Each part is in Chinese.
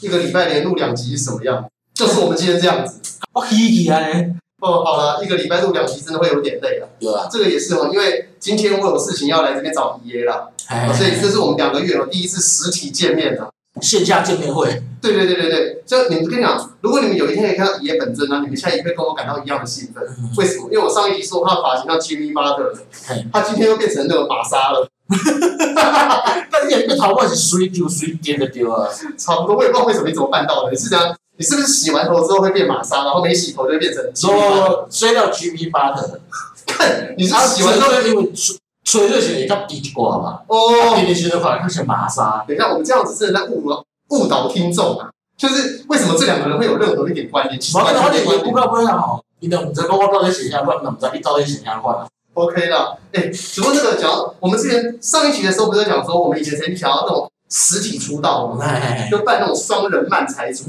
一个礼拜连录两集是什么样？就是我们今天这样子。我稀奇啊！哦，好了，一个礼拜录两集真的会有点累了。有啊，这个也是哦，因为今天我有事情要来这边找爷了，所以这是我们两个月哦第一次实体见面了，线下见面会。对对对对对，就你们跟你讲，如果你们有一天可以看到爷本尊呢，你们现在也会跟我感到一样的兴奋。为什么？因为我上一集说他的发型像 Jimmy Butler 的，他今天又变成那个玛莎了。但是你头发是水丢水颠的丢啊，差不多。我也不知道为什么你怎么办到的，你是讲？你是不是洗完头之后会变玛莎，然后没洗头就会变成？说吹到 Jimmy Butler，看你是洗完之后因为吹吹热水它低挂嘛。哦，天天洗头发它像玛莎。等一下，我们这样子真的在误误导听众啊！就是为什么这两个人会有任何一点关联？我跟他点不够不知道，你都唔知讲我到底写啥款，唔知你到底写啥款。OK 了，哎、欸，只不过那个讲，我们之前上一期的时候不是讲说，我们以前曾经想要那种实体出道嘛，就办那种双人漫才组。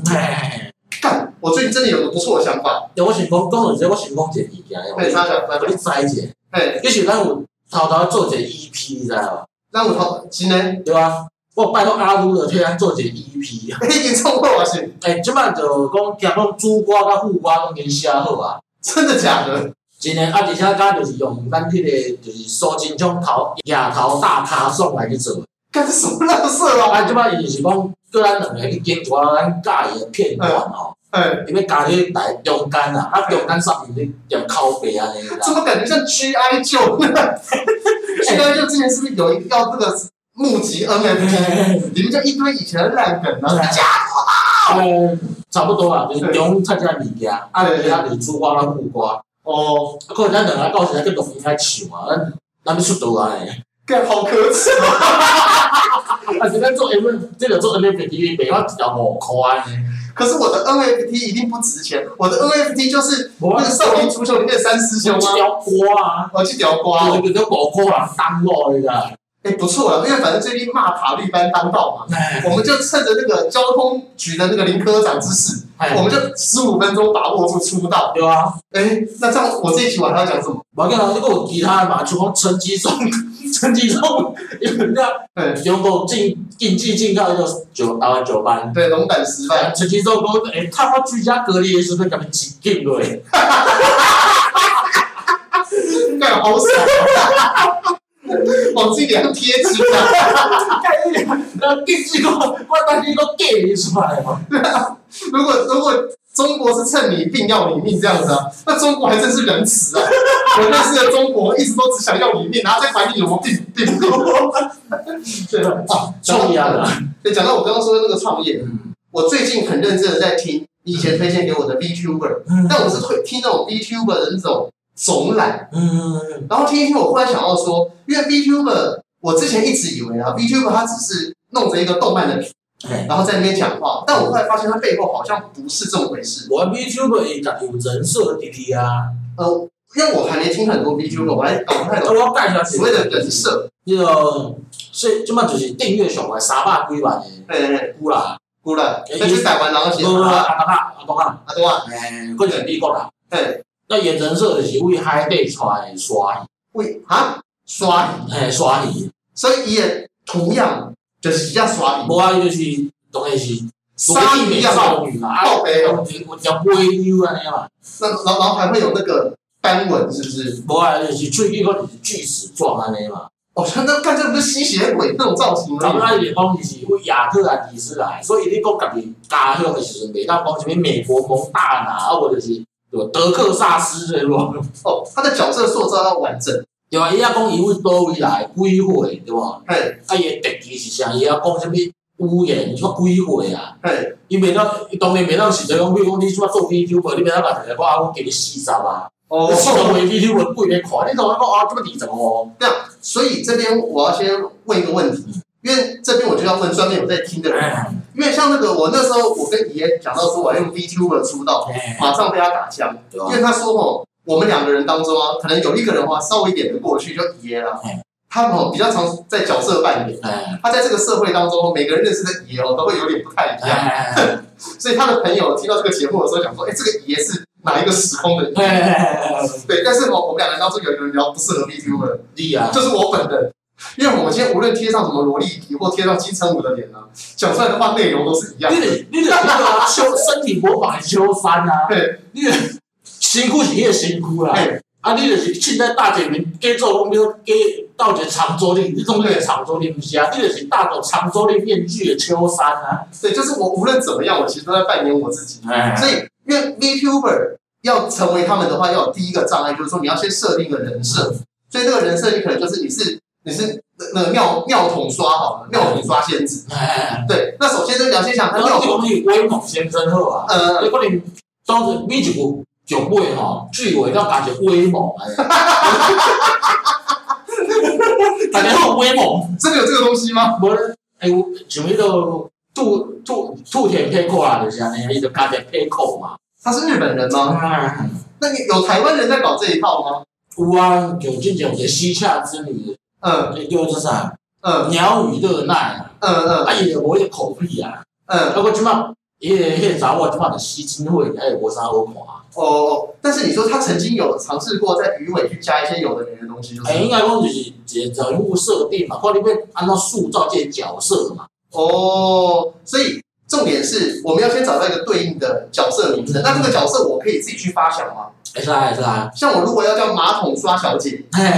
干，我最近真的有个不错的想法。有我想讲，讲到这，我想讲一个物件，哎，啥啥？你知者？哎，就是咱有偷偷做一个 EP，你知道无？咱有偷，真的？对啊，我拜托阿鲁了，替咱做一个 EP。哎，已经创好啊是？哎，即摆就讲，讲讲主歌甲副歌拢已经写好啊。真的假的？真诶，啊！而且甲就是用咱迄个就是苏金昌头额头大咖送来去做，干什么垃圾啊！啊，即摆伊就是讲，叫咱两个去剪一寡咱佮意诶片段吼，伊要加迄台中间啊，啊中间上面咧点靠背安尼啦。怎么感觉像 G.I. Joe 呢？G.I. Joe 之前是不是有一个要这个募集 NFT？里面就一堆以前的烂梗啊，加多啦。差不多啊，就是中参加物件，啊，而且他就是主瓜啦副歌。哦，啊，可能咱两个到时来去录音来唱啊，咱咱要出道啊，干好可耻啊！啊，是咱做 M，这个做 NFT 卖我只要五块呢。可是我的 NFT 一定不值钱，我的 NFT 就是那个少林足球里面的三师兄啊。一条瓜啊，哦，一条瓜，这个叫五块人当我的。哎，不错了，因为反正最近骂塔绿班当道嘛，我们就趁着那个交通局的那个林科长之势，我们就十五分钟把握住出道。对啊，哎，那这样我这一期晚上要讲什么？我跟你讲，你给我其他的嘛，就讲陈吉仲，陈吉仲，因为那哎，中国进应季进到一个九台湾九班，对，龙胆石斑。陈吉仲讲，哎，他妈居家隔离的时候，赶紧挤进来，哈哈哈哈哈哈！干好爽。往自己脸上贴金啊！盖一点，然后电视哥，我担心都给出来嘛。对啊，如果如果中国是趁你病要你命这样子啊，那中国还真是仁慈啊！我认识的中国一直都只想要你命，然后再管你有没有病病毒。对啊，创业的。对，讲到我刚刚说的那个创业，我最近很认真的在听你以前推荐给我的 VTuber，但我是会听那种 VTuber 的那种。总览，嗯，然后听一听，我忽然想到说，因为 VTuber，我之前一直以为啊，VTuber 它只是弄着一个动漫的皮，然后在那边讲话，但我后来发现它背后好像不是这么回事。我 VTuber 也讲有人设的弟弟啊，呃，因为我还没听很多 VTuber，我还搞不太懂。我要介绍所谓的人设，那个，所以基本就是订阅上来三百几万的，对对，估啦，估啦，那去台湾然后写阿东啊，阿东啊，阿东啊，诶，个人美国啦，对。那演人设就是为海底出来刷鱼，为啊刷鱼，嘿刷鱼，所以伊的图样就是只刷鱼，无啊就是当然是鲨鱼少女嘛，靠北哦，我叫美女安尼嘛，那然后然后还会有那个斑纹，是不是？无啊就是最一个就是锯齿状安尼嘛，哦，那看这不是吸血鬼那种造型吗？咱们那边讲就是为亚特兰蒂斯来，所以你讲家己家乡的时阵，袂当讲什么美国蒙大拿，啊或者是。对吧？德克萨斯对不？哦，他的角色塑造要完整。对啊，伊要讲伊为叨位来几岁，对吧？嘿，啊，伊的特技是啥？伊要讲什么语言？什么几岁啊？嘿，伊袂当，伊当然袂当是在讲，比如讲你即摆做 VTuber，你袂当讲一个我我给你四十啊。哦。四十岁 VTuber 不会看，你怎么讲啊？这么低层哦？这样，所以这边我要先问一个问题，因为这边我就要问专门有在听的人。嗯因为像那个，我那时候我跟爷讲到说，我要用 VTuber 出道，马上被他打枪。因为他说哦，我们两个人当中啊，可能有一个人话稍微点得过去就爷了。他哦比较常在角色扮演，他在这个社会当中，每个人认识的爷哦都会有点不太一样。所以他的朋友听到这个节目的时候，讲说，哎，这个爷是哪一个时空的？对，但是哦，我们两个人当中有一个人比较不适合 VTuber，就是我本人。因为我们今天无论贴上什么萝莉皮或贴上金城武的脸呢，讲出来的话内容都是一样的。你得你得那个修 身体魔法修三啊，对，你得辛苦是你的辛苦啦。啊，你就是现在大姐们给做讲，比如给到一个长桌的，你总是长桌的不是啊？你就是戴着长桌的面具的秋山啊。对，就是我无论怎么样，我其实都在扮演我自己。哎，所以因为 VTuber 要成为他们的话，要有第一个障碍，就是说你要先设定一个人设。所以这个人设，你可能就是你是你是那个尿尿桶刷好了，尿桶刷仙子。哎，对。那首先呢，你要先想，他尿桶是威猛先生好啊。呃，你可能当时米一部。酒鬼哈，聚尾要感觉威猛，哈哈哈哈哈哈！感觉好威猛，真的有这个东西吗？无，哎，像迄个兔兔兔田佩扣啊，就是安尼，伊就加点佩扣嘛。他是日本人吗？嗯、那你有台湾人在搞这一套吗？有啊，有之前有个西夏之女，嗯，叫做啥？嗯，鸟语热奈，嗯嗯，啊伊就无迄口癖啊，嗯，不过即马伊个迄个查某即马就吸金会，还有无啥好看。哦，但是你说他曾经有尝试过在鱼尾去加一些有的没的东西，就是，哎，应该讲就是一个人物设定嘛，或者你会按照塑造这些角色嘛。哦，所以重点是我们要先找到一个对应的角色名称，嗯、那这个角色我可以自己去发想吗？是啊，是啊。像我如果要叫马桶刷小姐，嘿嘿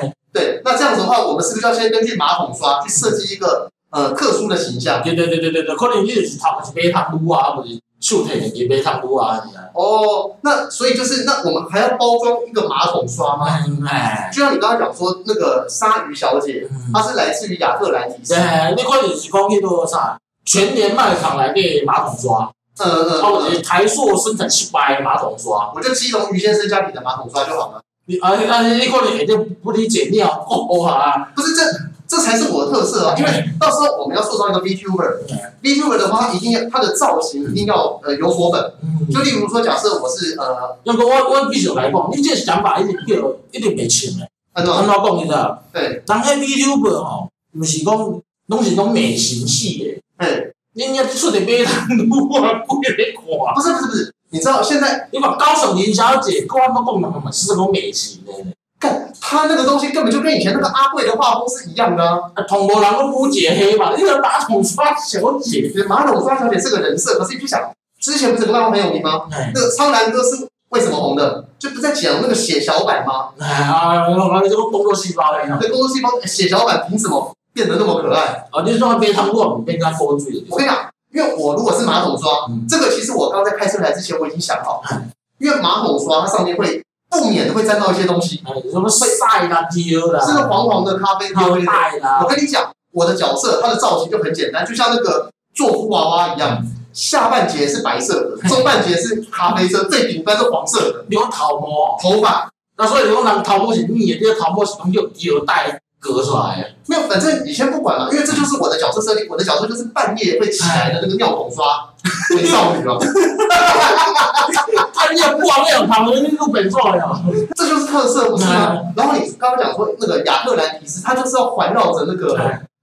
嘿对，那这样子的话，我们是不是要先根据马桶刷去设计一个呃特殊的形象？对对对对对对，可能你就是他们是买汤卤啊，或者。树体也没汤卤啊！哦，那所以就是那我们还要包装一个马桶刷吗？哎，就像你刚刚讲说那个鲨鱼小姐，她是来自于亚特兰蒂斯。那块就是讲迄个啥，全年卖场来的马桶刷。嗯嗯。台塑生产七百马桶刷，我就基隆于先生家里的马桶刷就好了。你啊，你啊，你可能也就不理解尿哦啊，不是这。这才是我的特色啊！因为到时候我们要塑造一个 VTuber，VTuber 的话，一定要它的造型一定要呃有所本。就例如说，假设我是呃，那个我我必须来讲，你这想法一定一定一定没钱的。安怎安怎讲你知道？对，当个 VTuber 吼，不是讲拢是种美型系的。哎，你你要出点美男路啊，不给你看。不是不是不是，你知道现在你把高手林小姐，高安都讲了嘛，是什么美型的。看他那个东西根本就跟以前那个阿贵的画风是一样的啊！统罗狼都不解黑嘛，因为马桶刷小姐，马桶刷小姐是个人设，可是你去想，之前不是有个漫画很有名吗？嗯、那个苍兰哥是为什么红的？就不在讲那个血小板吗？啊，那个工作细胞一样。对，工作细胞血小板凭什么变得那么可爱？啊，就是说他被汤过，被他拖住了。我跟你讲，因为我如果是马桶刷，嗯、这个其实我刚在开车来之前我已经想好，嗯、因为马桶刷它上面会。不免会沾到一些东西，什么晒啦、丢啦，是个黄黄的咖啡咖啡带啦。我跟你讲，我的角色它的造型就很简单，就像那个做布娃娃一样，下半截是白色的，中半截是咖啡色，最顶端是黄色的。你用头毛头发，那所以你用人头毛是密的，这个头毛是从有有带割出来的。没有，反正你先不管了，因为这就是我的角色设定。我的角色就是半夜会起来的那个尿桶刷美少女了。半夜不玩那种他们日本做的，这就是特色，不是吗？然后你刚刚讲说那个亚特兰提斯，它就是要环绕着那个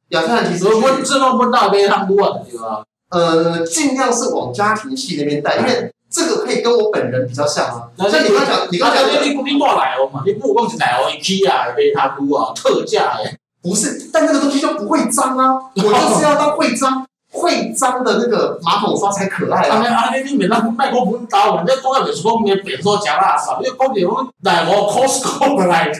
亚特兰提斯。我我知道不大杯汤多啊，对吧？呃，尽量是往家庭戏那边带，因为这个可以跟我本人比较像啊。像你刚讲，你刚讲你你你挂奶油嘛？你不光是奶油一批啊，杯汤多啊，特价哎，不是，但那个东西就不会脏啊，我就是要当会脏。会脏的那个马桶刷才可爱啊！啊，你你免那麦克风打完，那讲的就是讲你变做假垃圾，你讲的我来我 Costco 来的。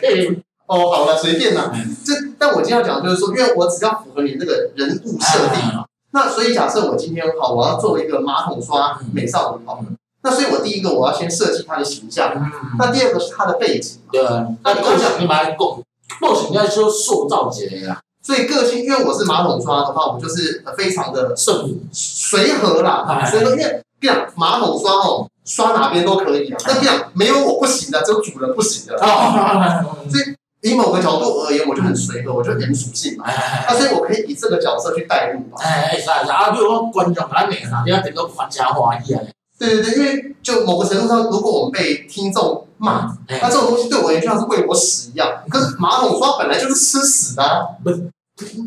哦，好了，随便啦。这，但我今天要讲就是说，因为我只要符合你那个人物设定嘛。那所以假设我今天好，我要做一个马桶刷美少女好。那所以我第一个我要先设计他的形象。那第二个是他的背景。对。那你构想你买构构想应该说塑造起来呀。所以个性，因为我是马桶刷的话，我就是非常的顺随和啦。所以说，因为这样马桶刷哦，刷哪边都可以啊。那这样没有我不行的，只有主人不行的。所以以某个角度而言，我就很随和，我就很属性嘛。那所以我可以以这个角色去带入嘛。哎哎，是啊是啊，比如说观众他哪哪边整个反差华丽啊。对对对，因为就某个程度上，如果我们被听众骂，那这种东西对我而言就像是喂我屎一样。可是马桶刷本来就是吃屎的，不是。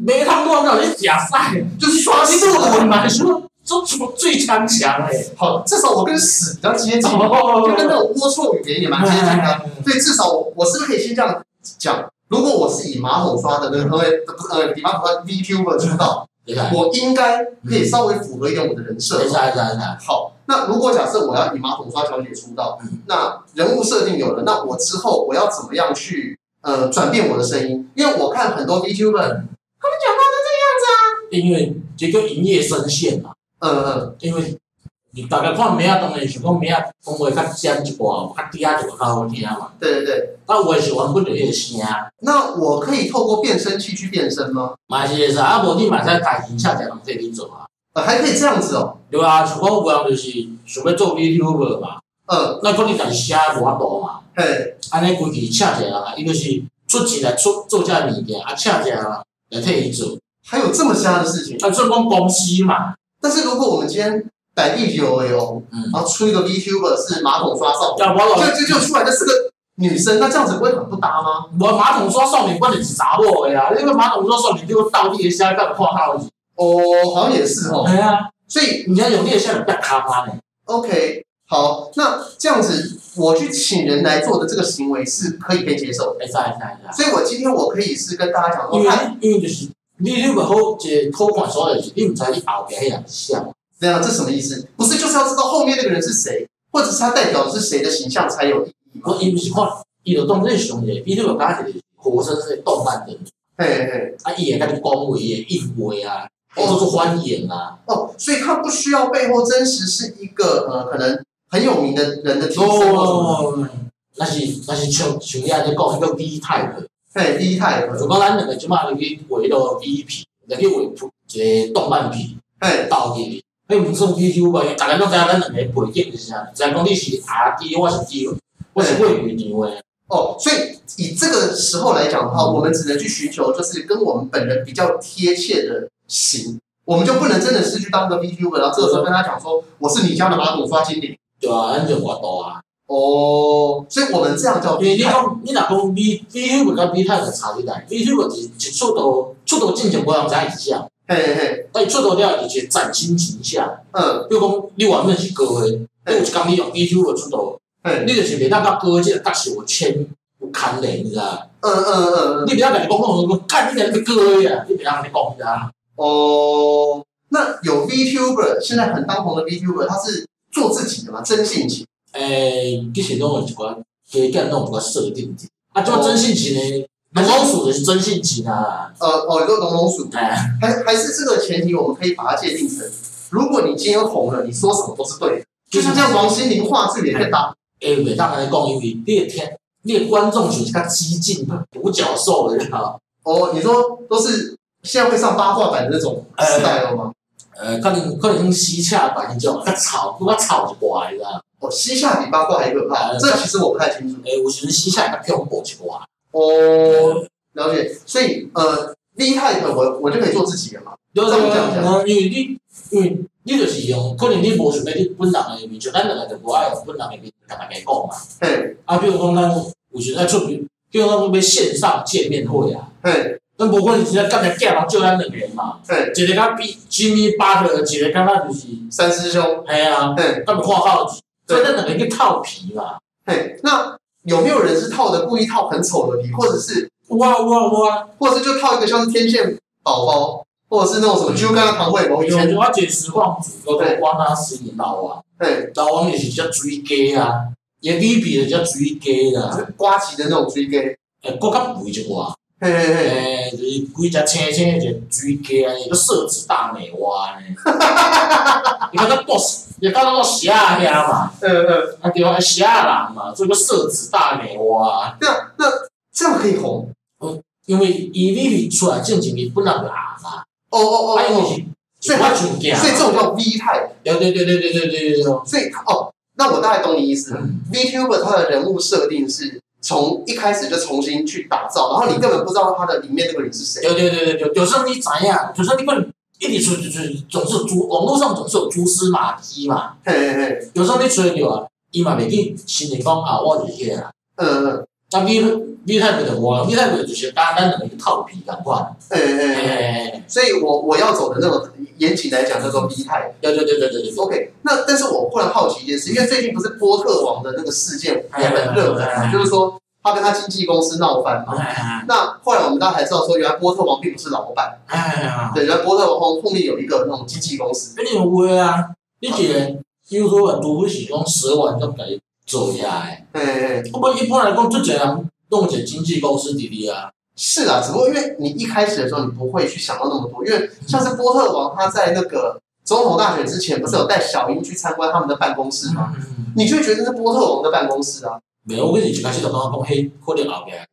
没汤多少你假赛，就是刷新度很难说，这什么最强强哎？好，至少我跟屎比较接近，就跟那种龌龊语言也蛮接近的。所以至少我我是不是可以先这样讲？如果我是以马桶刷的那个呃不是呃，比方说 VTuber 出道，我应该可以稍微符合一点我的人设。好，那如果假设我要以马桶刷小姐出道，那人物设定有了，那我之后我要怎么样去呃转变我的声音？因为我看很多 VTuber，他们讲话都这个样子啊。因为这个营业声线嘛。嗯嗯，因为。你大概看名啊，当然是讲名啊，讲话较尖一寡，较低啊就较好听嘛。对对对。那我也喜欢不就个声。那我可以透过变声器去变声吗？嘛是会使，啊无你嘛使家己下载人可以做啊。呃，还可以这样子哦。对啊，像我有人就是想要做 VTuber 嘛。嗯。那可能家己声无法度嘛。嘿。安尼规气请一个人啊，伊就是出钱来出做这物件，啊请一个人来替伊做。还有这么瞎的事情？啊，这讲公司嘛。但是如果我们今天。摆地球而已哦，然后出一个 VTuber 是马桶刷少女，就就就出来的是个女生，那这样子不会很不搭吗？我马桶刷少女关键是查某的呀，因为马桶刷少女就倒地下干跨号子。哦，好像也是哦。对啊，所以你要有那个像比较卡巴的。OK，好，那这样子我去请人来做的这个行为是可以被接受的。所以，我今天我可以是跟大家讲说，因为因为就是 VTuber 好，这偷款刷的是你唔知你后边那样像。对啊，这什么意思？不是就是要知道后面那个人是谁，或者是他代表的是谁的形象才有意义吗？我伊不是看伊有动认熊的，比如讲他是活生生的动漫人，嘿嘿，啊，伊会甲你恭维耶、应维啊，或者说欢颜啊。哦，所以他不需要背后真实是一个呃可能很有名的人的体身哦，那是那是像像你安尼讲一个 V type，嘿，V type，就讲咱两个即马去画到 V 片，来去画一个动漫片，嘿，倒去。哎，唔算 VTuber，大家都知影咱两个背景是啥，只讲你是 RD，我是 D，我是会员定位。哦，所以以这个时候来讲的话，我们只能去寻求就是跟我们本人比较贴切的型，我们就不能真的是去当个 VTuber，然后这个时候跟他讲说我是你家的马桶刷精灵。对啊，安就我多啊。哦，所以我们这样叫。你你讲，你若讲 V VTuber 跟 V 太的差距大，VTuber 是一出道出道进前无人知影是啥。嘿嘿嘿，哎，出道了以前崭新形象，嗯，比如讲你原本是歌的，你，有一工你用 VTuber 出道，嗯，你就是袂当甲歌这个角色有牵有牵连，你知道？嗯嗯嗯嗯，你袂当甲你讲讲讲，干你个是歌呀，你袂当甲你讲，你知道？哦，那有 VTuber 现在很当红的 VTuber，他是做自己的嘛，真性情？诶，其实拢有一寡加减拢有一寡设定的，啊，做真性情呢？龙龙鼠的是真性情啊！呃哦，你说龙龙鼠，还还是这个前提，我们可以把它界定成：如果你今天红了，你说什么都是对的。就像像王心凌画质也可以打。哎，每当然讲，因为你的天，你的观众群是较激进的独角兽的哈。哦，你说都是现在会上八卦版的那种时代了吗？呃，可能可能用西夏版那种，较吵，不过吵就怪啦。哦，西夏比八卦还可怕，这其实我不太清楚。哎，我觉得西洽较恐怖一寡。哦，了解，所以呃，V type 我我就可以做自己的嘛，这样讲，因为你因为你就是用，可能你无想要你本人的面，就咱两个就无爱用本人的面跟大家讲嘛。嘿，啊，比如讲咱有时在出面，比如讲要线上见面会啊，嘿，咱无可能直接干只假人就咱两个人嘛，嘿，一个甲比 Jimmy Butler，一个敢若就是三师兄，嘿啊，嘿，他们括号，所以咱两个去套皮啦，嘿，那。有没有人是套的故意套很丑的皮，或者是哇哇哇，或者是就套一个像是天线宝宝，或者是那种什么就刚刚唐慧某以前，我解实况主叫做瓦纳斯引导啊，对，老王也是叫追 gay 啊，也 V 比的叫追 gay 的，呱吉的那种追 gay，诶，更较肥一寡，嘿嘿嘿，就是规只青青的就追 gay 啊，一个色子大美蛙呢，哈哈哈哈哈，你看他多死。也刚刚说虾虾嘛，嗯嗯，啊对啊，虾郎嘛，做个色子大美蛙，对啊，那这样可以红，哦，因为伊里里出来正经你不能红嘛，哦哦哦，所以他所以这种叫 V type，对对对对对对对对，所以哦，那我大概懂你意思，VTuber 他的人物设定是从一开始就重新去打造，然后你根本不知道他的里面那个人是谁，对对对对对，有时候你怎样，有时候你不能。一直出就是总是蛛网络上总是有蛛丝马迹嘛，嘿嘿嘿，有时候你吹牛啊，伊嘛袂记心里讲啊，我就是个啊，嗯嗯，那 V V 太 e 的我，你太不就是单单的一个套皮感官，哎哎哎，所以我我要走的那种严谨来讲叫做 V type，对对对对对对，OK，那但是我忽然好奇一件事，因为最近不是波特王的那个事件也很热门嘛，就是说。他跟他经纪公司闹翻嘛。那后来我们大家才知道说，原来波特王并不是老板。对，原来波特王后后面有一个那种经纪公司。你有会啊？你觉得，比如说，除非是讲十万就可以做下来。哎我们一般来讲，就这样弄一个经纪公司滴滴啊。是啊，只不过因为你一开始的时候，你不会去想到那么多，因为像是波特王他在那个。总统大选之前，不是有带小英去参观他们的办公室吗？嗯、你就会觉得是波特王的办公室啊。没有，我跟你讲，开始都刚刚讲黑或者老边。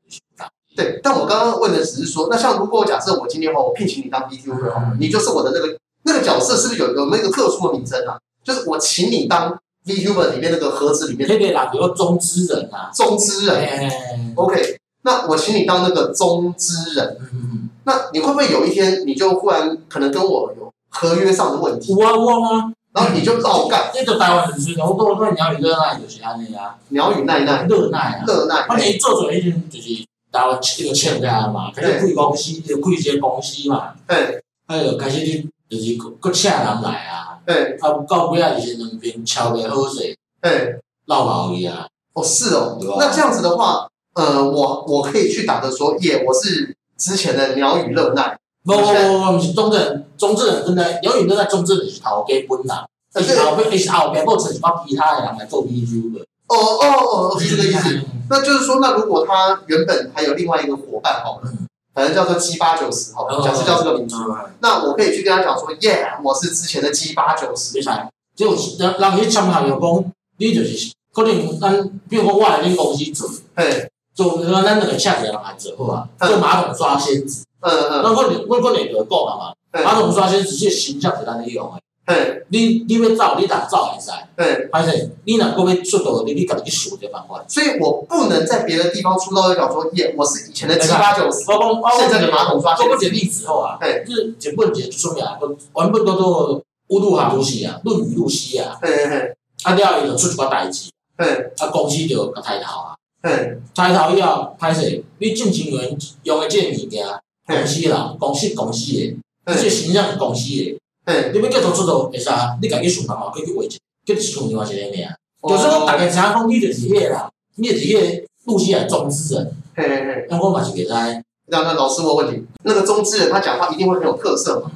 对，但我刚刚问的只是说，那像如果假设我今天话我聘请你当 BTUber，、嗯、你就是我的那个那个角色，是不是有有没有一个特殊的名称啊？就是我请你当 VTuber 里面那个盒子里面。对对啦，比如说中之人啊。中之人。嘿嘿嘿 OK，那我请你当那个中之人。嗯、那你会不会有一天，你就忽然可能跟我有？合约上的问题，我我啊？然后你就照干。这个台湾人是，然后都说鸟语热奈就是安尼啊。鸟语奈奈，热奈啊，热奈。反正做做出来已经就是台湾一个签下嘛，开始贵公司，就开一个公司嘛。对。哎呦，开始你就是搁请人来啊。对。啊，到尾啊就是两边敲的好势。对。闹闹伊啊。哦，是哦。那这样子的话，呃，我我可以去打的说，耶，我是之前的鸟语热奈。不不不不，不是中正，中正人真的，鸟语热奈中正人是头家本啦，是后边是后边或者是帮其他的人来做 VTuber 的。哦哦哦，是这个意思。那就是说，那如果他原本还有另外一个伙伴好了，反正叫做 G 八九十好了，假设叫这个名字，那我可以去跟他讲说，耶，我是之前的 G 八九十。没错，就让让伊签合约讲，你就是可能咱，比如讲我来恁公司做，嘿，做咱两个请一个人来做好啊，做马桶刷仙子。嗯嗯，那我我我两个讲啊嘛，马桶刷先子这形象是咱利用诶。你你要走，你当走会使。对，还是你若过要出道，你你家己去想这办法。所以我不能在别的地方出道，就讲说耶，我是以前的七八九十。现在的马桶刷。做过一个例子后啊，对就是一本一个出名，原本叫做乌鲁哈都西啊，论语露西啊。嘿嘿。啊了伊就出一寡代志。嘿。啊公司就甲抬头啊。嘿。抬头以后，歹势，你进前员用的这个物件。公司啦，公司公司诶，而且形象是公司诶。你要继续出道，会使你家己想办法，去去维持，继续从另外一个名。就是讲，大家知影讲，你就是迄个啦，你就是迄个露西亚中之人。嘿嘿嘿，那我嘛是袂知。那那老师问问题，那个中之人他讲话一定会很有特色嘛？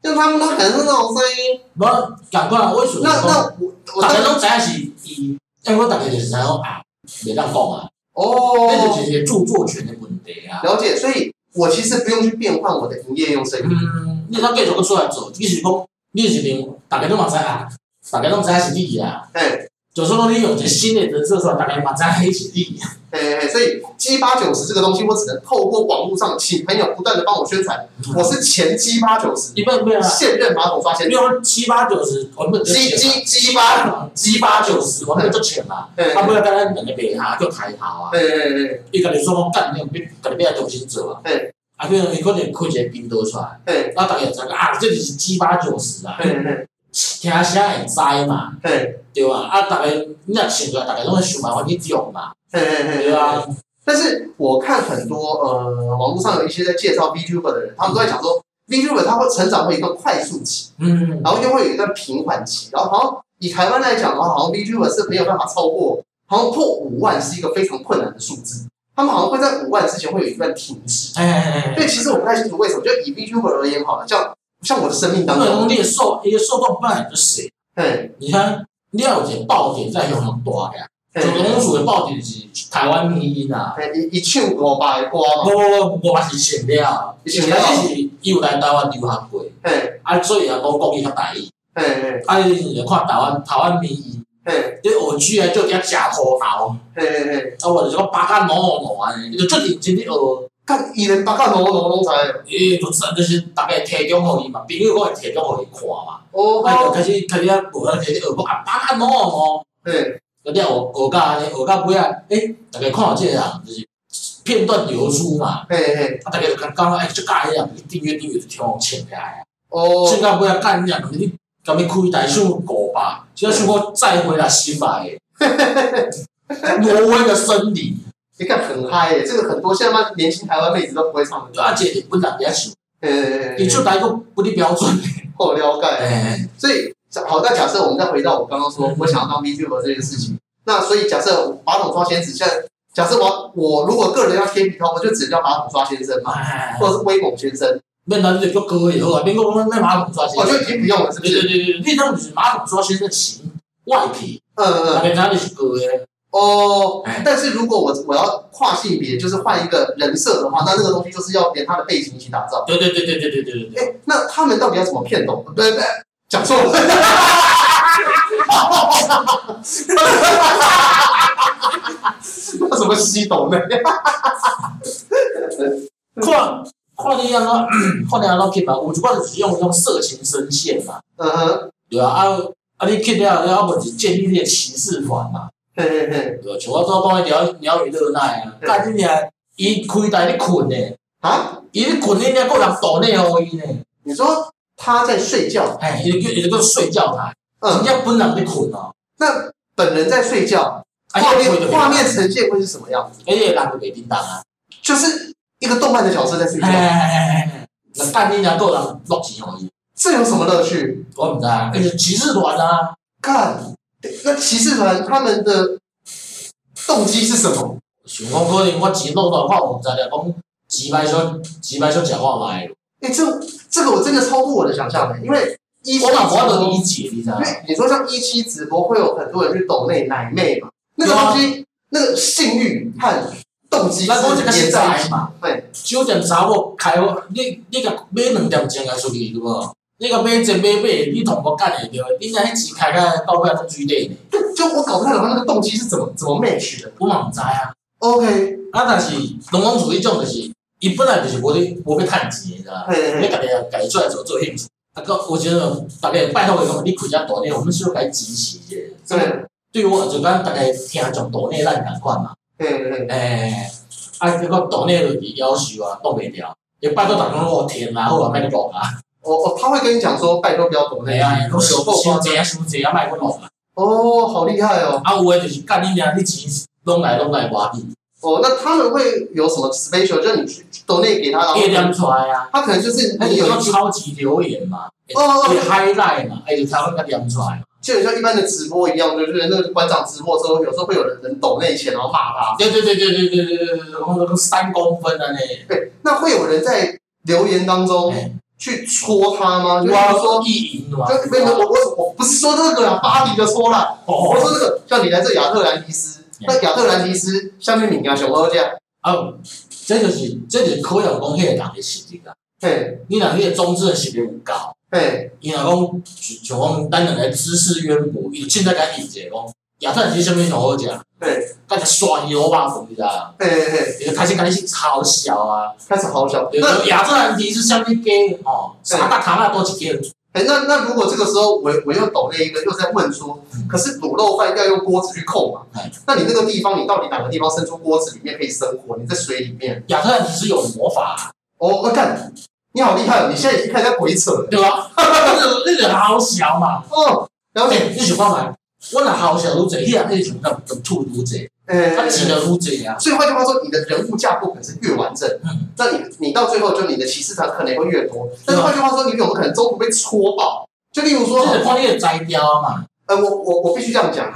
就他们都可能是那种声音。无，赶快，我说。那那我大家拢知影是伊，因为我大家就是知影啊，袂当讲啊。哦。这就是著作权的问题啊。了解，所以。我其实不用去变换我的营业用声音。嗯，你当继续搁出来做，你是讲，你是连大家都嘛知啊，大家都知影是你啊。对。就是说你有一个新的人设出来，大家嘛知影是你。嘿嘿，所以 G 八九十这个东西，我只能透过网络上请朋友不断的帮我宣传。我是前 G 八九十。一般没有啊。现任马桶刷。因为七八九十，我们 G G G 八 G 八九十，我们就钱嘛。他不要跟他两个白下就抬头啊。对对对。伊家己说讲干，你别，家己别重新做啊。对。啊，比如伊可能开一个频道出来，对，啊，大家知影啊，这就是 G 八九十啊，听声会知嘛，对，对吧？啊，大家你若想出来，大家拢会想办法去用嘛，对啊。但是我看很多呃网络上有一些在介绍 VTuber 的人，他们都在讲说 VTuber 它会成长会有一个快速期，嗯，然后又会有一段平缓期，然后好像以台湾来讲的话，好像 VTuber 是没有办法超过，好像破五万是一个非常困难的数字。他们好像会在五万之前会有一段停止，哎哎哎，对，其实我不太清楚为什么。就以 VTuber 而言，好了，像像我的生命当中，你的受一个受众本来就是谁？对，你看你要有一个爆点在用很多呀，就龙鼠的爆点是台湾民音啊，一一唱五百个歌嘛，不不不，我是前了，前了是伊有来台湾流行过，嘿，啊，所以啊，讲国语较大意，啊，你就看台湾台湾民音。嘿，你学区啊，就惊假头头。嘿嘿嘿，啊，我就讲八嘎喏喏喏安尼，伊就做认真咧学。干伊连八嘎喏喏拢知。伊就是就是大概提供互伊嘛，朋友我会提供互伊看嘛。哦。啊，就开始开始啊，无啊，开始学讲啊，八嘎喏喏喏。嘿。嗰啲学学到安尼，学到尾啊，诶，逐个看到即个人，就是片段流出嘛。嘿嘿。啊，逐个就讲讲诶，就加一样，订阅订阅就听我请起来啊。哦。请到尾啊，干一样，你甲咪开台数五百。就要去过再回来新买，挪威的森林，你看很嗨诶，这个很多现在嘛年轻台湾妹子都不会唱的。而且你不难人家唱，你就台个不的标准，好了解。所以好，那假设我们再回到我刚刚说，我想要当 VTuber 这件事情，那所以假设马桶刷仙子现在假设我我如果个人要贴皮套，我就只能叫马桶刷先生嘛，或者是威猛先生。那那就叫哥以后啊，免讲免马桶刷先生。我就已经不用了，是不是？对对对对，你当就是马桶刷先生型外皮。嗯嗯。那边哪里是哥的？哦。但是如果我我要跨性别，就是换一个人设的话，那那个东西就是要连他的背景一起打造。对对对对对对对对。哎，那他们到底要怎么骗懂？对对，讲错了。那怎么吸懂呢？跨跨你安怎，看你安怎吸嘛，有一款就是用用色情声线嘛，嗯哼，对啊，啊啊你吸了，要不是建立你的骑士团嘛，嘿嘿嘿，对，像我昨讲的鸟鸟语热奈啊，干你娘，伊开台你困呢，啊，伊咧困你娘，个人抖内互伊呢，你说他在睡觉，哎，伊叫伊叫睡觉台，嗯，人家本人咧困哦，那本人在睡觉，画面画面呈现会是什么样子？哎，那个没叮当啊，就是。一个动漫的角色在睡觉，那干你娘够人落钱而已。这有什么乐趣？我不知道，那是骑士团啊。看，那骑士团他们的动机是什么？想讲可能我钱弄到我唔知了，讲几百小几百小讲话买。哎，这这个我真的超乎我的想象的，因为一期直播，我理解，你知道？因为你说像一期直播会有很多人去抖内奶妹嘛，那个东西，那个性欲和。动机咱讲一个实在嘛，对，酒店查某开好，你你甲买两点钟来出去对无？你甲买一买买，你同我干会着？你若迄钱开个到尾还是水底呢？就我搞不太懂他那个动机是怎么怎么 match 的，我嘛毋知啊。OK，啊，但是龙王处迄种就是，伊本来就是无咧无要趁钱，你知道？你家己啊，家己出来做做兴趣。啊，个我觉得大概拜托个，你开只大内，我们需要来支持者。对，对我就讲大概听从大内咱共款嘛。对对对，哎，啊，这个岛内的要求啊，挡袂牢，也拜托大家我填啊，好啊卖你讲啊。哦哦，他会跟你讲说，拜托不要岛内啊，都收收这样收这样卖个楼啊。哦，好厉害哦。啊，有诶就是干你娘，你钱拢来拢来挖地。哦，那他们会有什么 special？就是你去岛内给他，然后月亮出来啊。他可能就是他有个超级留言嘛，哦，会 highlight 嘛，哎，就才会个亮出来。就很像一般的直播一样，就是那个馆长直播之后，有时候会有人人抖内钱，然后骂他。对对对对对对对对对，然后那个三公分的呢。对，那会有人在留言当中去戳他吗？就是说意淫吗？就没有我我我不是说这个啦，巴黎的戳啦。我说这个像你来这亚特兰蒂斯，那亚特兰蒂斯下面名啊什么这样？哦，这就是这就是可以讲迄个人的实力啊。对，你若迄个中资的实力有高。嘿，伊若讲像讲咱两个知识渊博，伊凊彩甲伊者讲亚特兰蒂斯啥物上好食？对，甲只涮油肉饭，你知道？嘿嘿嘿，伊就开始甲你是嘲笑啊，开始嘲笑。那亚特兰蒂斯啥物鸡？哦，三大卡那多几件？哎，那那如果这个时候我我又抖那一个，又在问说，可是卤肉饭要用锅子去扣嘛？那你那个地方，你到底哪个地方伸出锅子里面可以生火？你在水里面？亚特兰蒂是有魔法。哦，我看。你好厉害哦！你现在已经开始在鬼扯了，对吧？那个那个好小嘛。哦，了解。你想看嘛？我那好小如这，伊啊，那什么叫兔如这？哎，他挤得如这呀。所以换句话说，你的人物架构可能是越完整，那你你到最后就你的骑士团可能会越多。但是换句话说，你有可能中途被戳爆？就例如说，就是你的摘雕嘛。呃，我我我必须这样讲，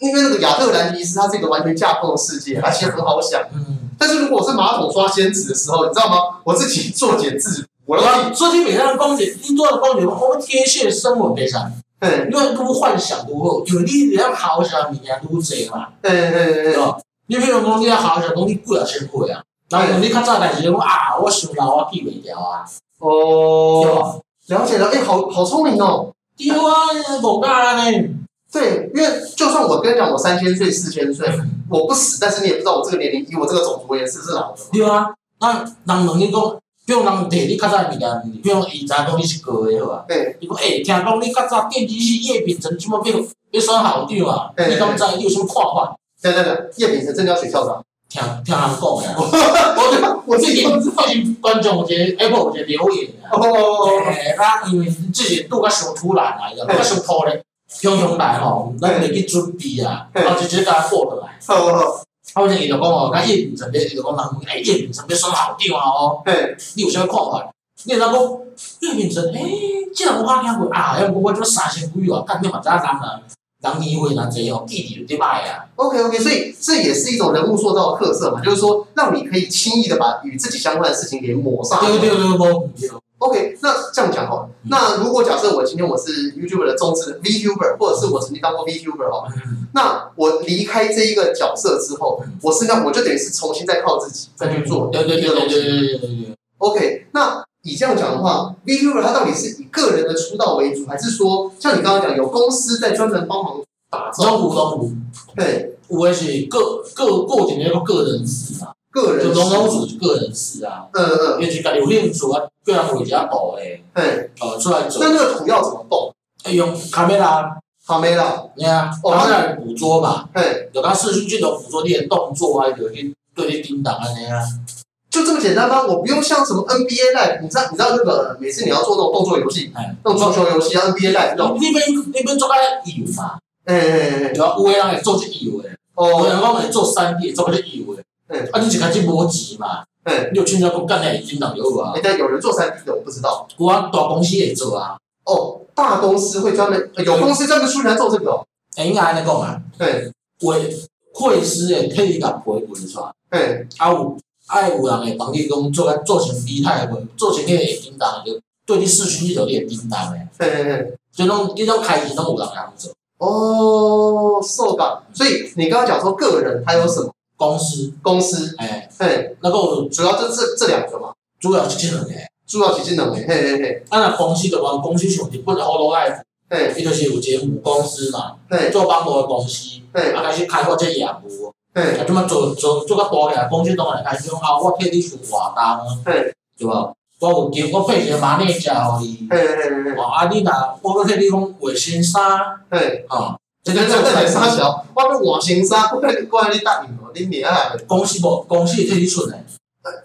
因为那个亚特兰蒂斯，它是一个完全架构的世界，而且很好想。嗯。但是如果是马桶刷仙子的时候，你知道吗？我自己作茧自。我讲，昨天晚上讲者，你做的讲者，我贴切生活非常，嗯，因为愈幻想愈好，因为你了好想物件愈济嘛，嗯嗯嗯，对吧？你比如讲，你了好想讲，你过了千岁啊，然后你较早代志讲啊，我想老我记袂牢啊，哦，了解了，哎，好好聪明哦，对啊，无假呢，对，因为就算我跟你讲，我三千岁、四千岁，我不死，但是你也不知道我这个年龄，以我这个种族也是不是老的，对啊，那人问你讲。比如人摕你较早物件，比如伊知影讲你是高的好啊。对。伊讲诶，听讲你较早电机系叶秉成，即么变变选校长啊？你敢知？你有啥物看法？对对对，叶秉成真的要选校长。听听人讲的。我我最近最近观众有一个 Apple 有一个留言啊。哦。诶，那因为之前拄甲上突然啊，又较伤突然，雄雄来吼，咱袂去准备啊，啊就直接甲他过落来。好好。啊，我听伊就讲哦，咱叶秉成咧，伊就讲人讲，诶，叶秉成要选校长啊哦。嘿，你有啥物看法？你会当讲叶秉成，诶，既然我听过啊，要不我就三千几哦，干你嘛知影人啊？人议会那这哦，弟弟就歹啊。OK OK，所以这也是一种人物塑造的特色嘛，就是说让你可以轻易的把与自己相关的事情给抹杀。对对对对。OK，那这样讲哦。那如果假设我今天我是 YouTuber 的中职 VTuber，或者是我曾经当过 VTuber 哦，那我离开这一个角色之后，我是那我就等于是重新再靠自己再去做一个东西。对对对对对对。OK，那以这样讲的话，VTuber 它到底是以个人的出道为主，还是说像你刚刚讲有公司在专门帮忙打造？都有都有。对，我也是个个个人的个人事啊。个人就拢拢属于个人事啊，嗯嗯，因为是家己有兴趣啊，个人会加图诶，嘿，哦，出来走。那那个图要怎么动？用卡梅拉，卡梅拉，你啊，卡梅拉捕捉嘛，嘿，有它视讯镜头捕捉你的动作啊，有些对你叮当啊，你啊，就这么简单吗？我不用像什么 NBA Live，你知道你知道那个每次你要做那种动作游戏，那种足球游戏啊，NBA Live 那种，那边那边做个有嘛，哎哎哎，有啊，有诶人会做这有诶，哦，有人讲会做三 D，做个这有诶。啊，你一开始无钱嘛？嗯，你有亲戚讲干那领导有啊？哎，但有人做三 D 的，我不知道。我大公司也做啊。哦，大公司会专门有公司专门出来做这个哦。哎，应该安尼讲啊。对，会会师诶，可以甲培训出来。嗯，啊有爱有人会帮你讲做个做成仪态诶，做成迄个会叮当就对你视讯就会叮当诶。嘿嘿嘿，这种这种开始拢有人来做。哦，so 噶，所以你刚刚讲说个人还有什么？公司，公司，哎，嘿，那个主要就是这两个嘛，主要是这两个，主要是这两个，嘿嘿嘿。啊，那公司的话，公司像日本的 Hololive，嘿，伊就是有一个母公司嘛，嘿，做网络的公司，嘿，啊开始开发这业务，嘿，啊怎么做做做较大个公司当然开始讲啊，我替你做活动，嘿，对吧？我有叫我配一个马内加互你，嘿嘿嘿嘿，啊，你若我替你讲卫生衫，嘿，啊。这个这个很傻小，我讲换新衫，不跟你过来你答应我，你免啊？公司不，公司也替你出的。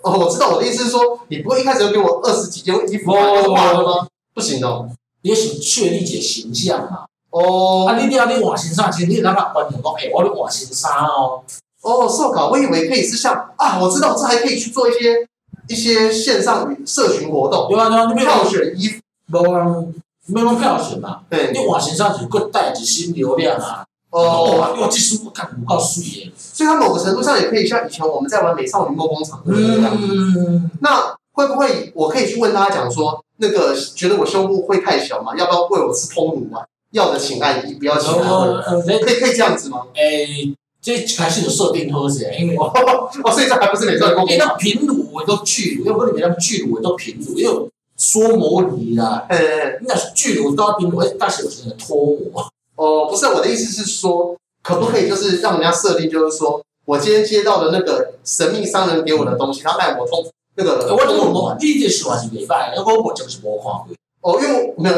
哦，我知道我的意思是说，你不会一开始就给我二十几件衣服换了吗？不行哦，你是确立一个形象嘛。哦。啊，你你要你换新衫，其实你让他观众讲，哎，我要换新衫哦。哦，受搞，我以为可以是像啊，我知道这还可以去做一些一些线上社群活动，对啊对啊，你票选衣服。没有票选嘛？对，你换新衫就佫带一新流量啊！哦，哇，其实我看有够水耶！所以它某个程度上也可以像以前我们在玩《美少女梦工厂》一样。嗯，那会不会我可以去问大家讲说，那个觉得我胸部会太小吗？要不要喂我吃通乳啊？要的请按一，不要请按二。可以可以这样子吗？诶，这还是有设定特色，因为 哦，所以这还不是美少女梦工厂。那平乳我都巨乳，因为里面那巨乳我都平乳，因为。缩模拟啦，哎哎，那是巨乳到顶，我大小型的脱模。哦，不是，我的意思是说，可不可以就是让人家设定，就是说我今天接到的那个神秘商人给我的东西，他卖我通那个。我怎么我第一件事还是礼拜，那我我就是没看过。哦，因为我没有，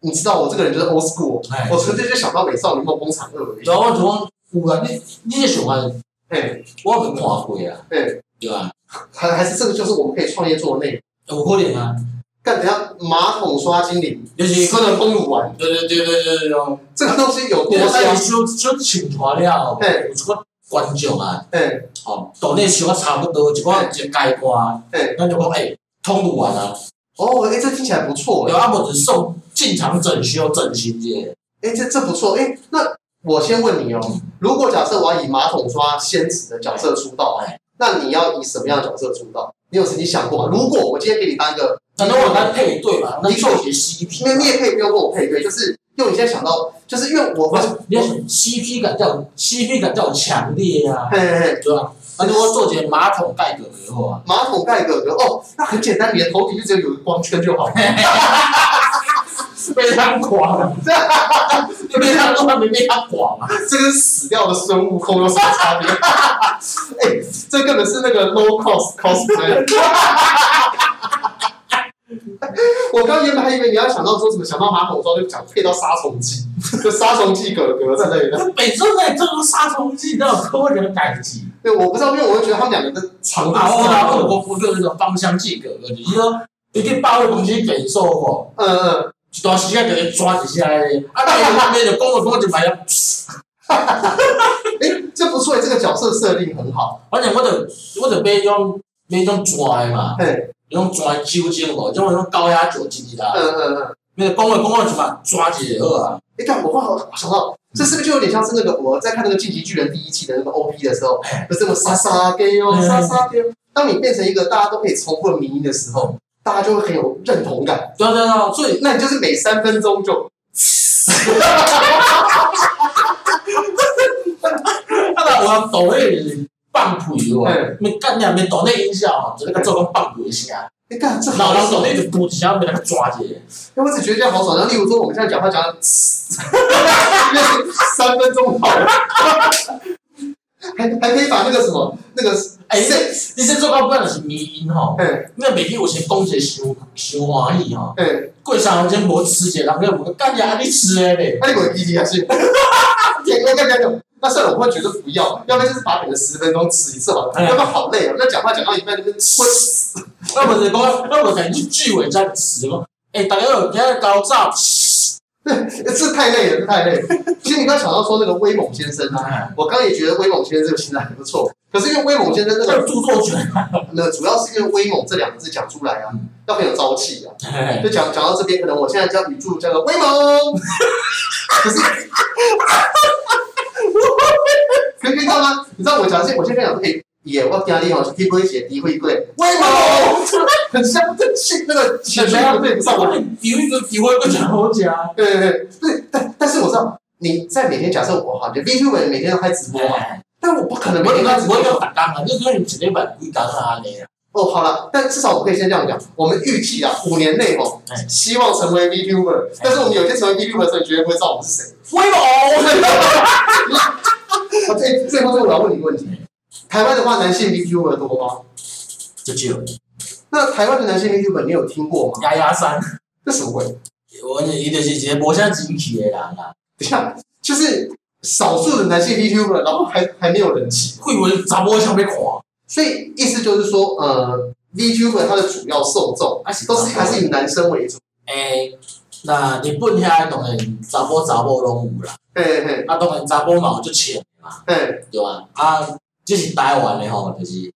你知道我这个人就是 old school，我纯粹就想到美少女梦工厂二。然后我怎么有啊？你你也喜欢？哎，我没看过啊。哎，对吧？还还是这个就是我们可以创业做的内容。有可能啊。干等下马桶刷精灵，就是喝了丰乳丸。对对对对对对，这个东西有多香？就就请团了，嘿，有这个观众啊，嘿，好，岛内收啊差不多，一个一个开关，嘿，那就讲哎，丰乳丸啊，哦，哎，这听起来不错，有阿伯子送进场整修整形耶，哎，这这不错，哎，那我先问你哦，如果假设我要以马桶刷仙子的角色出道，哎，那你要以什么样的角色出道？你有曾经想过吗？如果我今天给你当一个。那如果他配对嘛，那做些 CP，那你也可以不用跟我配对，就是用你现在想到，就是因为我我你要 CP 感较 CP 感较强烈啊，嘿嘿嘿，对吧？那如果做些马桶盖哥哥的话，马桶盖哥哥哦，那很简单，你的头顶就只有有个光圈就好了，非常广，非常多，没非常广啊，这跟死掉的孙悟空有什么差别？哎，这根本是那个 low cost cosplay。我刚原本还以为你要想到说什么，想到马桶装就讲配到杀虫剂，就杀虫剂哥哥之类的。每次在这个杀虫剂都有科学的改进。对，我不知道，因为我会觉得他们两个的长度。然后我我就是那种芳香剂哥哥，就是说你可以把东西给收哦。嗯嗯。一段时间给他抓一下嘞，啊，那那边就工作工作就买了。哈哈哈！哎，这不错，这个角色设定很好。反正我得我得买种买种抓的嘛。用抓酒精哦，就用种高压酒精的。嗯嗯嗯。那个讲话讲话就嘛抓起来好啊。你看，我刚好想到，这是不是就有点像是那个我在看那个《进击巨人》第一季的那个 OP 的时候，就这么沙沙给哦，沙沙给。当你变成一个大家都可以重复的名音的时候，大家就会很有认同感。对对对，所以那你就是每三分钟就，那我要抖那放屁哦，没干两没抖那音效，就那个做个放屁声。你干这好爽，那就不想要被他抓起来。因为我只觉得这样好爽。然后例如说我们现在讲话讲的，三分钟好了，还还可以把那个什么那个哎，你先做到不然是迷音吼。嗯。那每天有些东西修修欢喜哈。嗯。过三分钟无吃者，人家问干啥你吃的嘞？啊你给我记记下去。哈哈哈！讲讲讲讲。那算了，我会觉得不要，要不然就是把每个十分钟吃一次好了，要不然好累哦。那讲话讲到一半那边吃，那不是讲，那我感觉句尾在吃咯。哎，大家有你看高照，这太累了，这太累了。其实你刚才想到说那个威猛先生啊，我刚刚也觉得威猛先生这个形象很不错。可是因为威猛先生那个著作权，那主要是因为威猛这两个字讲出来啊，要很有朝气啊。就讲讲到这边，可能我现在叫语助叫做威猛，可是。可以知道吗？你知道我讲这，我现在讲可以，也我听你哦，可以不会写低会贵，威猛，很像正气那个前面对不上我，低会贵低会贵讲好讲，对对对对，但但是我知道你在每天假设我哈，就 VTuber 每天都开直播嘛，但我不可能每天开直播要打单啊，就是你直接把你打上哪里啊？哦，好了，但至少我可以先这样讲，我们预计啊，五年内哦，希望成为 VTuber，但是我们有些成为 VTuber 的时候，你绝对不会知道我们是谁，威猛。好，最最后最后我要问你一个问题：台湾的话，男性 VTuber 多吗？就只有。那台湾的男性 VTuber 你有听过吗？鸭鸭山，这什么鬼？我一定是一个无啥人气的人啦。等一下，就是少数的男性 VTuber，然后还还没有人气，会以为查某想要看。所以意思就是说，呃，VTuber 它的主要受众都是还是以男生为主。诶、欸，那日本遐当然查某查某拢有啦。嘿嘿，啊，当然查某嘛就浅。嗯，对吧？啊，这是台湾的吼，就是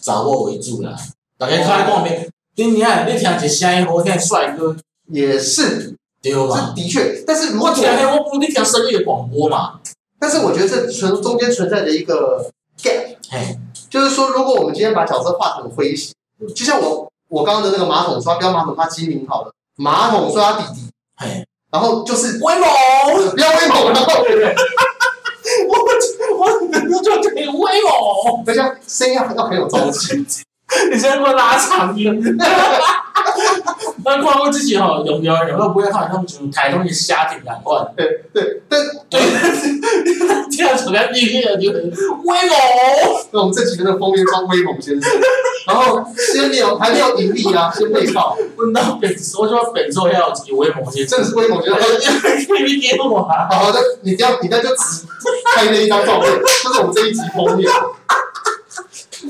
查某为主啦。大家看看面，你看，你听一个声音好听帅哥，也是对吧？这的确，但是如果听我不，你听深夜广播嘛。但是我觉得这存中间存在的一个 gap，嘿，就是说，如果我们今天把角色画成诙谐，就像我我刚刚的那个马桶刷，不要马桶刷机灵好了，马桶刷弟弟，哎，然后就是威猛，不要威猛，然后对不对？我我我就可以威猛，等下声音要要很有朝气。你现在给我拉长音，那光顾自己哈，有没有有没有不会看他们就台东的虾挺难换。对对，但对，这样子来比喻的就很威猛。那我们这几个的封面装威猛先生，然后先没有还没有盈利啊，先背靠。问到本，我说本周要有威猛先生，真的是威猛先生。你给我啊！好的，你这样，你那就只拍那一张照片，就是我们这一集封面。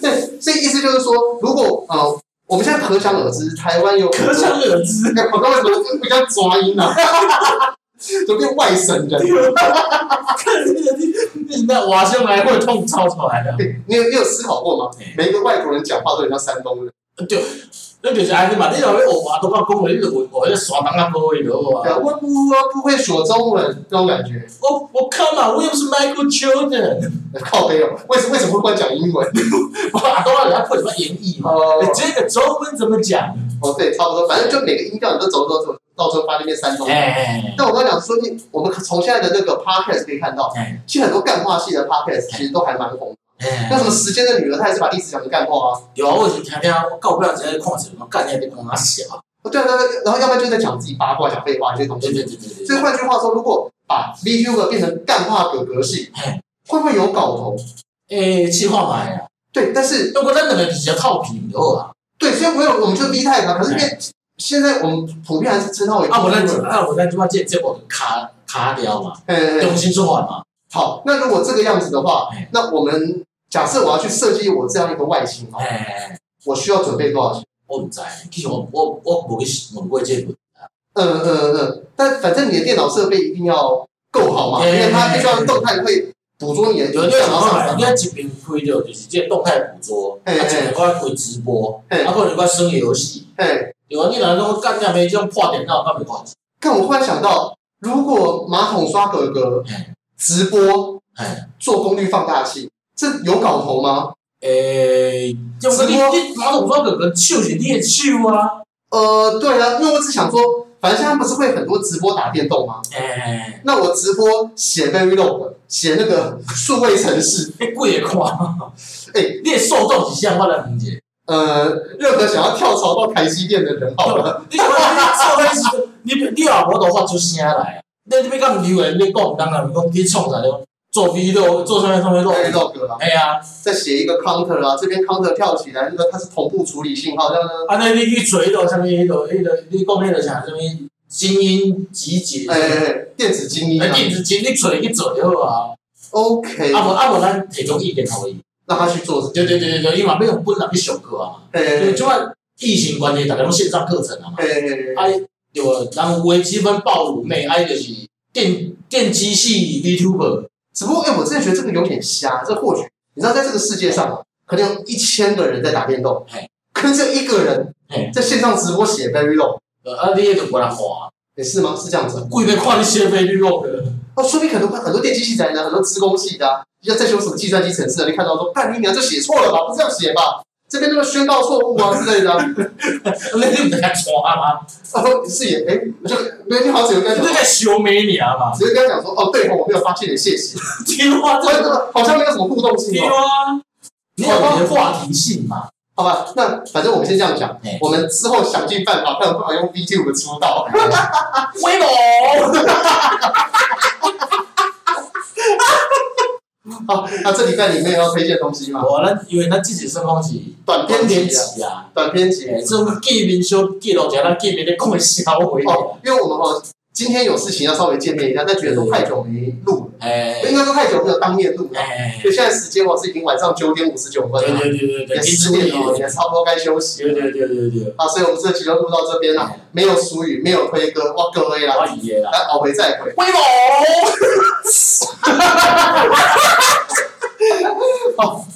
对，所以意思就是说，如果呃，我们现在可想而知，台湾有可想而知，我刚为什么比较抓音啊？怎么变外省人？看这个，你那瓦兄来会痛超出来的。你有你有思考过吗？每一个外国人讲话都很像山东人。对。那就是安尼嘛，你若要学话，都靠讲话，你就学学迄个山东人讲话就好啊。我不我不会说中文，这种感觉。我我靠嘛，我又不是 Michael Jordan。靠北哦，为什为什么会光讲英文？我阿东人家会什么演绎嘛？哦。这个中文怎么讲？哦，对，差不多，反正就每个音调你都走走走，到时候发那边山东。哎哎。但我刚刚讲说，你我们从现在的那个 podcast 可以看到，其实很多干话系的 podcast 其实都还蛮红。那什么时间的女儿，她也是把历史讲成干话啊。有啊，我以前听听，我搞不了直接控制，我干那边跟他写啊。对啊，对啊，然后要不然就在讲自己八卦、讲废话这些东西。对对对对。所以换句话说，如果把 VTuber 变成干话哥哥系，会不会有搞头？诶，气话嘛呀。对，但是如果真的比较套皮的话，对，所以没有，我们就 V 太嘛。可是因为现在我们普遍还是称它为。啊，我在啊，我在这块借借我卡卡掉嘛，用心说话嘛。好，那如果这个样子的话，那我们。假设我要去设计我这样一个外形哦，我需要准备多少钱？我不知道，其实我我我不会问过这个。嗯嗯嗯，但反正你的电脑设备一定要够好嘛，因为它必须要动态会捕捉你的。有电脑上，你看这边开的就是这动态捕捉，啊，这边我开直播，啊，可能我生游戏，有啊，你哪种干掉没这种破电脑干没关系？看我忽然想到，如果马桶刷哥哥。直播，哎，做功率放大器，这有搞头吗？诶，直播，你马桶刷哥哥秀是你也秀啊？呃，对啊，因为我只想说，反正现在不是会很多直播打电动吗？哎，那我直播写 Verilog，写那个数位程式，哎，贵也夸，哎，你也受众是像我来理解。呃，任何想要跳槽到台积电的人，好了，你你你老婆都发出声来，你你别讲留言，你讲当然讲你创啥的，做 V 六，做上面上面做 V 六个，哎呀，再写一个 counter 啊，这边 counter 跳起来，那个它是同步处理信号，这样呢。啊，那你去锤到上面那个那个，你讲那个啥，什么精英集结？哎哎哎，电子精英。哎，电子精英，你追去做就好啊。OK。啊无啊无，咱提供意见可以。让他去做，对对对对对，因为嘛，没有本人去上课啊嘛，对，就按疫情关系，大家拢线上课程啊嘛，哎，对无，然后微积分爆乳妹，哎，就是电电机系 VTuber，只不过哎，我真的觉得这个有点瞎，这或许你知道，在这个世界上，可能有一千个人在打电动，可能只有一个人在线上直播写 Verilog，呃，啊，你也就不来花，也是吗？是这样子，贵的看你写 Verilog 的，哦，说明很多很多电机系宅男，很多资工系的。要在修什么计算机程式啊？你看到说，干你娘，这写错了吧？不是这样写吧？这边那个宣告错误啊之类的。那你在抓吗？他说是也，哎，就那你好像只有跟他讲，在修美女啊嘛？只是跟他讲说，哦，对哦，我没有发现你，谢谢。听话，这个好像没有什么互动性。听话，你有你的话题性嘛？好吧，那反正我们先这样讲，我们之后想尽办法看有办法用 VTuber 出道。威龙。好，那这礼拜里面有要推荐东西吗？我呢，因为咱自己生空是短篇集啊，短篇集，这种见面小记录一下，咱见面的空闲话。哦，因为我们哦今天有事情要稍微见面一下，但觉得都太久没录了，哎，应该都太久没有当面录了。哎，就现在时间我是已经晚上九点五十九分了，对对对，也十点了，也差不多该休息了。对对对对对。啊，所以我们这期就录到这边了，没有俗语，没有推歌，哇各位啦，来熬回再回，威猛。好。